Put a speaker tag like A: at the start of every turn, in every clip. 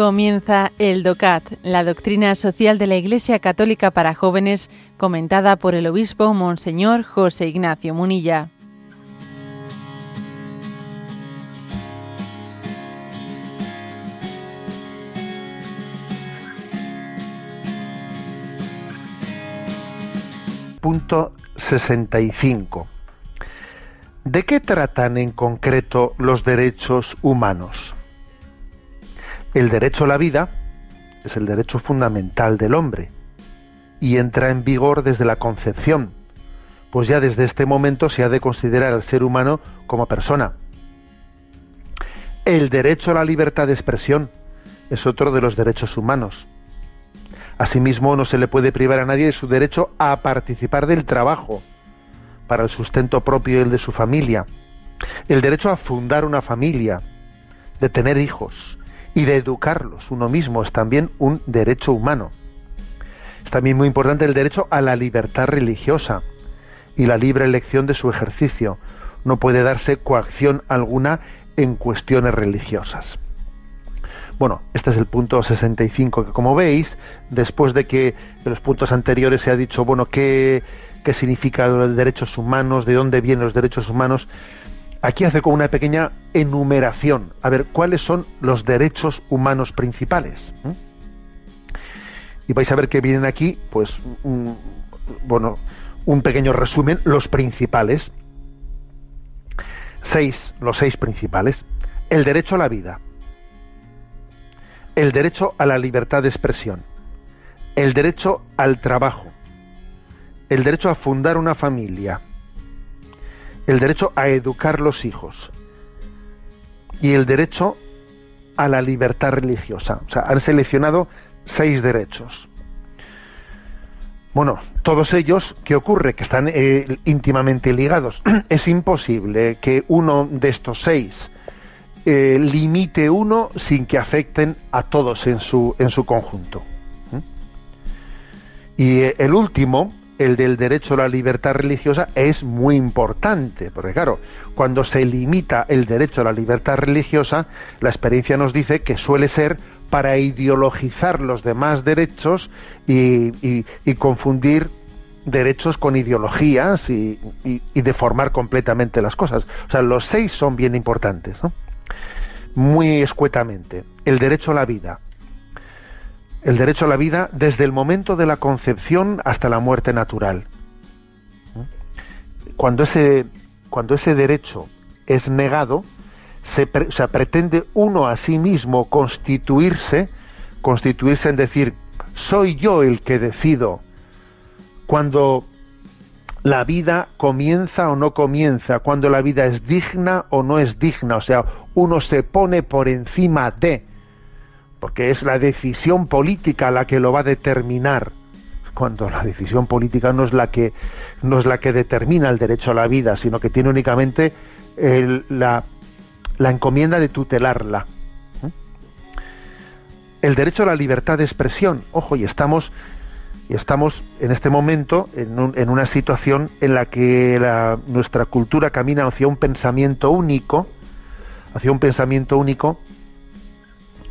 A: Comienza el DOCAT, la doctrina social de la Iglesia Católica para jóvenes, comentada por el obispo Monseñor José Ignacio Munilla.
B: Punto 65. ¿De qué tratan en concreto los derechos humanos? El derecho a la vida es el derecho fundamental del hombre y entra en vigor desde la concepción, pues ya desde este momento se ha de considerar al ser humano como persona. El derecho a la libertad de expresión es otro de los derechos humanos. Asimismo, no se le puede privar a nadie de su derecho a participar del trabajo para el sustento propio y el de su familia. El derecho a fundar una familia, de tener hijos, y de educarlos uno mismo es también un derecho humano. Es también muy importante el derecho a la libertad religiosa y la libre elección de su ejercicio. No puede darse coacción alguna en cuestiones religiosas. Bueno, este es el punto 65, que como veis, después de que en los puntos anteriores se ha dicho, bueno, qué, qué significa los derechos humanos, de dónde vienen los derechos humanos, Aquí hace como una pequeña enumeración, a ver cuáles son los derechos humanos principales. Y vais a ver que vienen aquí, pues, bueno, un pequeño resumen, los principales. Seis, los seis principales. El derecho a la vida. El derecho a la libertad de expresión. El derecho al trabajo. El derecho a fundar una familia el derecho a educar los hijos y el derecho a la libertad religiosa. O sea, han seleccionado seis derechos. Bueno, todos ellos, ¿qué ocurre? Que están eh, íntimamente ligados. es imposible que uno de estos seis eh, limite uno sin que afecten a todos en su, en su conjunto. ¿Mm? Y eh, el último, el del derecho a la libertad religiosa es muy importante, porque claro, cuando se limita el derecho a la libertad religiosa, la experiencia nos dice que suele ser para ideologizar los demás derechos y, confundir derechos con ideologías y, y, deformar completamente las cosas. O sea, los seis son bien importantes, ¿no? Muy escuetamente. El derecho a la vida, el derecho a la vida desde el momento de la concepción hasta la muerte natural. Cuando ese, cuando ese derecho es negado, se, pretende uno a sí mismo constituirse, constituirse en decir, soy yo el que decido cuando la vida comienza o no comienza, cuando la vida es digna o no es digna, o sea, uno se pone por encima de, porque es la decisión política la que lo va a determinar. Cuando la decisión política no es la que no es la que determina el derecho a la vida sino que tiene únicamente la, la, encomienda de tutelarla. ¿eh? el derecho a la libertad de expresión. Ojo y estamos y estamos en este momento en, en una situación en la que nuestra cultura camina hacia un pensamiento único hacia un pensamiento único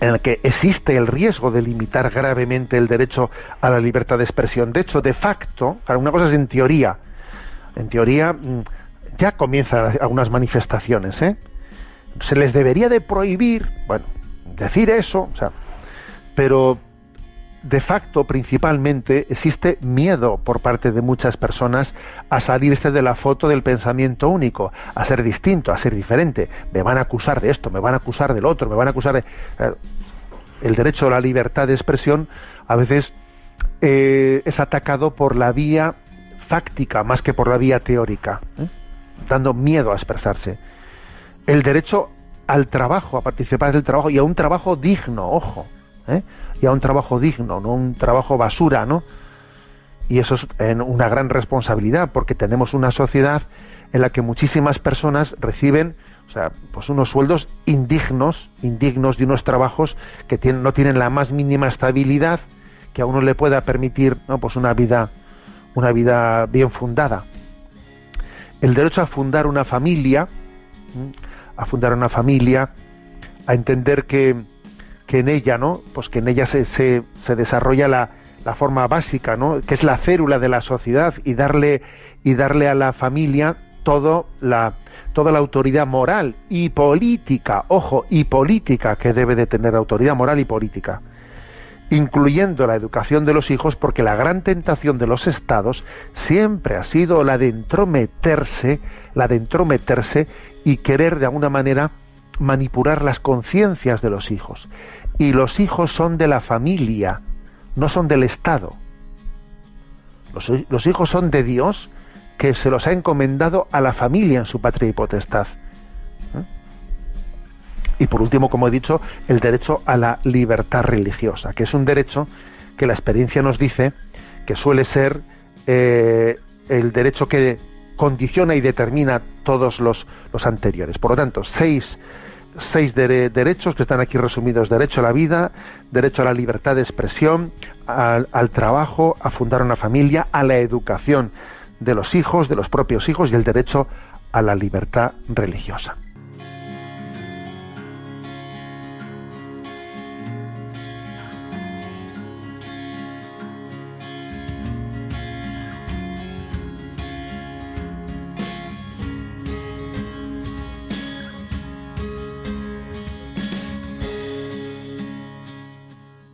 B: en el que existe el riesgo de limitar gravemente el derecho a la libertad de expresión. De hecho, de facto, una cosa es en teoría, en teoría mm, ya comienzan algunas manifestaciones, ¿eh? Se les debería de prohibir, bueno, decir eso, o sea, pero de facto, principalmente, existe miedo por parte de muchas personas a salirse de la foto del pensamiento único, a ser distinto, a ser diferente. Me van a acusar de esto, me van a acusar del otro, me van a acusar de... El derecho a la libertad de expresión a veces eh, es atacado por la vía fáctica más que por la vía teórica, ¿eh? dando miedo a expresarse. El derecho al trabajo, a participar del trabajo y a un trabajo digno, ojo. ¿Eh? y a un trabajo digno, no un trabajo basura, ¿no? Y eso es una gran responsabilidad porque tenemos una sociedad en la que muchísimas personas reciben o sea, pues unos sueldos indignos, indignos de unos trabajos que tienen, no tienen la más mínima estabilidad que a uno le pueda permitir, ¿no? Pues una vida, una vida bien fundada. El derecho a fundar una familia, a fundar una familia, a entender que que en ella, ¿no? Pues que en ella se, se, desarrolla la, la, forma básica, ¿no? Que es la célula de la sociedad y darle y darle a la familia todo la, toda la autoridad moral y política, ojo, y política que debe de tener autoridad moral y política, incluyendo la educación de los hijos, porque la gran tentación de los estados siempre ha sido la de entrometerse, la de entrometerse y querer de alguna manera manipular las conciencias de los hijos. Y los hijos son de la familia, no son del Estado. Los, hijos son de Dios que se los ha encomendado a la familia en su patria y potestad. ¿Eh? Y por último, como he dicho, el derecho a la libertad religiosa, que es un derecho que la experiencia nos dice que suele ser eh, el derecho que condiciona y determina todos los, los anteriores. Por lo tanto, seis, seis derechos que están aquí resumidos. Derecho a la vida, derecho a la libertad de expresión, al trabajo, a fundar una familia, a la educación de los hijos, de los propios hijos y el derecho a la libertad religiosa.